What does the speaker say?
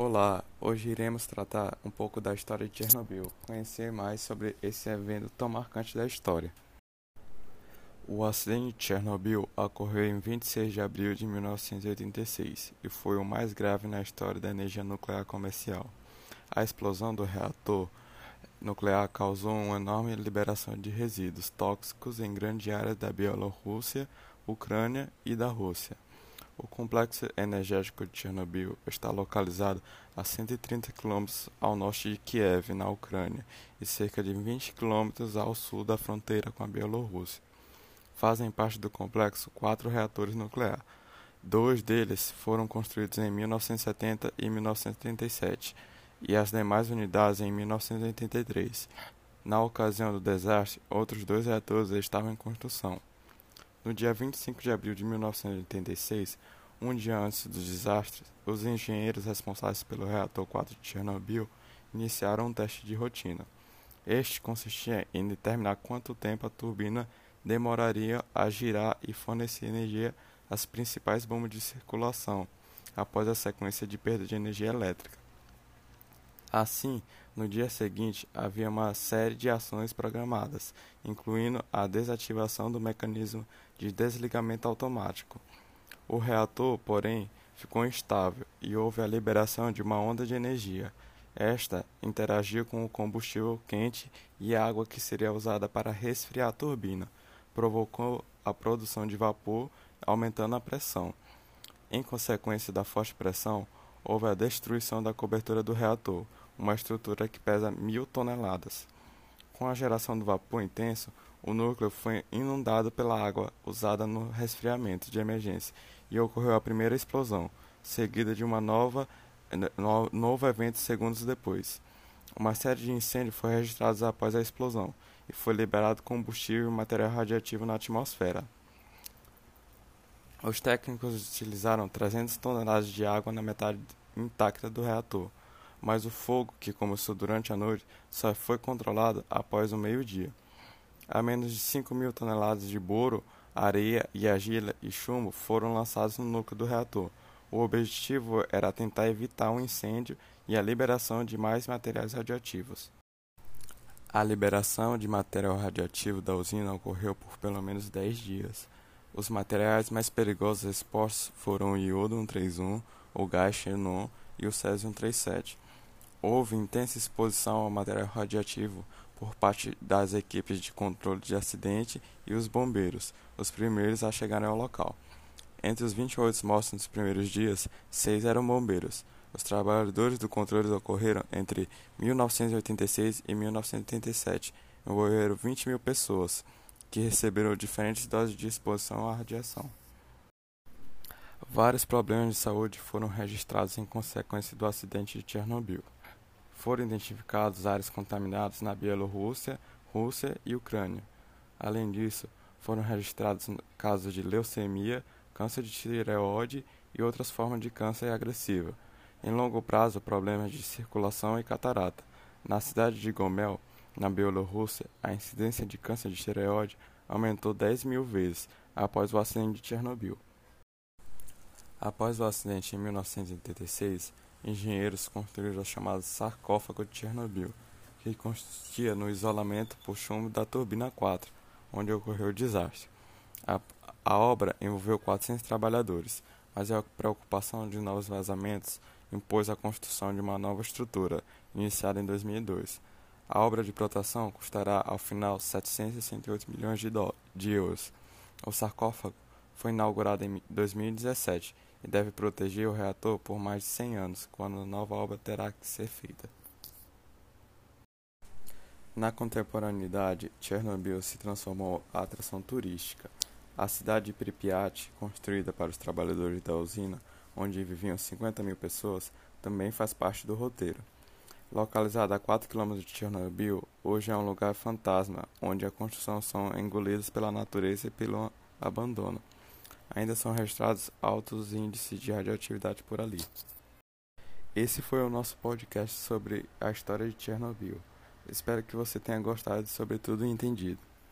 Olá, hoje iremos tratar um pouco da história de Chernobyl, conhecer mais sobre esse evento tão marcante da história. O acidente de Chernobyl ocorreu em 26 de abril de 1986 e foi o mais grave na história da energia nuclear comercial. A explosão do reator nuclear causou uma enorme liberação de resíduos tóxicos em grandes áreas da Bielorrússia, Ucrânia e da Rússia. O complexo energético de Chernobyl está localizado a 130 km ao norte de Kiev, na Ucrânia, e cerca de 20 km ao sul da fronteira com a Bielorrússia. Fazem parte do complexo quatro reatores nucleares. Dois deles foram construídos em 1970 e 1937, e as demais unidades em 1983. Na ocasião do desastre, outros dois reatores estavam em construção. No dia 25 de abril de 1986, um dia antes do desastre, os engenheiros responsáveis pelo reator 4 de Chernobyl iniciaram um teste de rotina. Este consistia em determinar quanto tempo a turbina demoraria a girar e fornecer energia às principais bombas de circulação após a sequência de perda de energia elétrica. Assim, no dia seguinte, havia uma série de ações programadas, incluindo a desativação do mecanismo de desligamento automático. O reator, porém, ficou instável e houve a liberação de uma onda de energia. Esta interagiu com o combustível quente e a água que seria usada para resfriar a turbina, provocou a produção de vapor, aumentando a pressão. Em consequência da forte pressão, houve a destruição da cobertura do reator, uma estrutura que pesa mil toneladas. Com a geração do vapor intenso, o núcleo foi inundado pela água usada no resfriamento de emergência e ocorreu a primeira explosão, seguida de uma nova no, novo evento segundos depois. Uma série de incêndios foi registrada após a explosão e foi liberado combustível e material radioativo na atmosfera. Os técnicos utilizaram 300 toneladas de água na metade intacta do reator, mas o fogo, que começou durante a noite, só foi controlado após o meio-dia. A menos de 5 mil toneladas de boro, areia e argila e chumbo foram lançados no núcleo do reator. O objetivo era tentar evitar um incêndio e a liberação de mais materiais radioativos. A liberação de material radioativo da usina ocorreu por pelo menos 10 dias. Os materiais mais perigosos expostos foram o iodo 131, o gás xenon e o césio 137. Houve intensa exposição ao material radioativo por parte das equipes de controle de acidente e os bombeiros, os primeiros a chegarem ao local. Entre os 28 mortos nos primeiros dias, seis eram bombeiros. Os trabalhadores do controle ocorreram entre 1986 e 1987, envolveram 20 mil pessoas, que receberam diferentes doses de exposição à radiação. Vários problemas de saúde foram registrados em consequência do acidente de Chernobyl. Foram identificadas áreas contaminadas na Bielorrússia, Rússia e Ucrânia. Além disso, foram registrados casos de leucemia, câncer de tireoide e outras formas de câncer agressiva. Em longo prazo, problemas de circulação e catarata. Na cidade de Gomel, na Bielorrússia, a incidência de câncer de tireoide aumentou 10 mil vezes após o acidente de Chernobyl. Após o acidente em 1986, engenheiros construíram o chamado sarcófago de Chernobyl, que consistia no isolamento por chumbo da turbina 4, onde ocorreu o desastre. A, a obra envolveu 400 trabalhadores, mas a preocupação de novos vazamentos impôs a construção de uma nova estrutura, iniciada em 2002. A obra de proteção custará, ao final, 768 milhões de, de euros. O sarcófago foi inaugurado em 2017 e deve proteger o reator por mais de 100 anos, quando a nova obra terá que ser feita. Na contemporaneidade, Chernobyl se transformou em atração turística. A cidade de Pripyat, construída para os trabalhadores da usina, onde viviam 50 mil pessoas, também faz parte do roteiro. Localizada a 4 km de Chernobyl, hoje é um lugar fantasma, onde as construções são engolidas pela natureza e pelo abandono ainda são registrados altos índices de radioatividade por ali. Esse foi o nosso podcast sobre a história de Chernobyl. Espero que você tenha gostado e, sobretudo, entendido.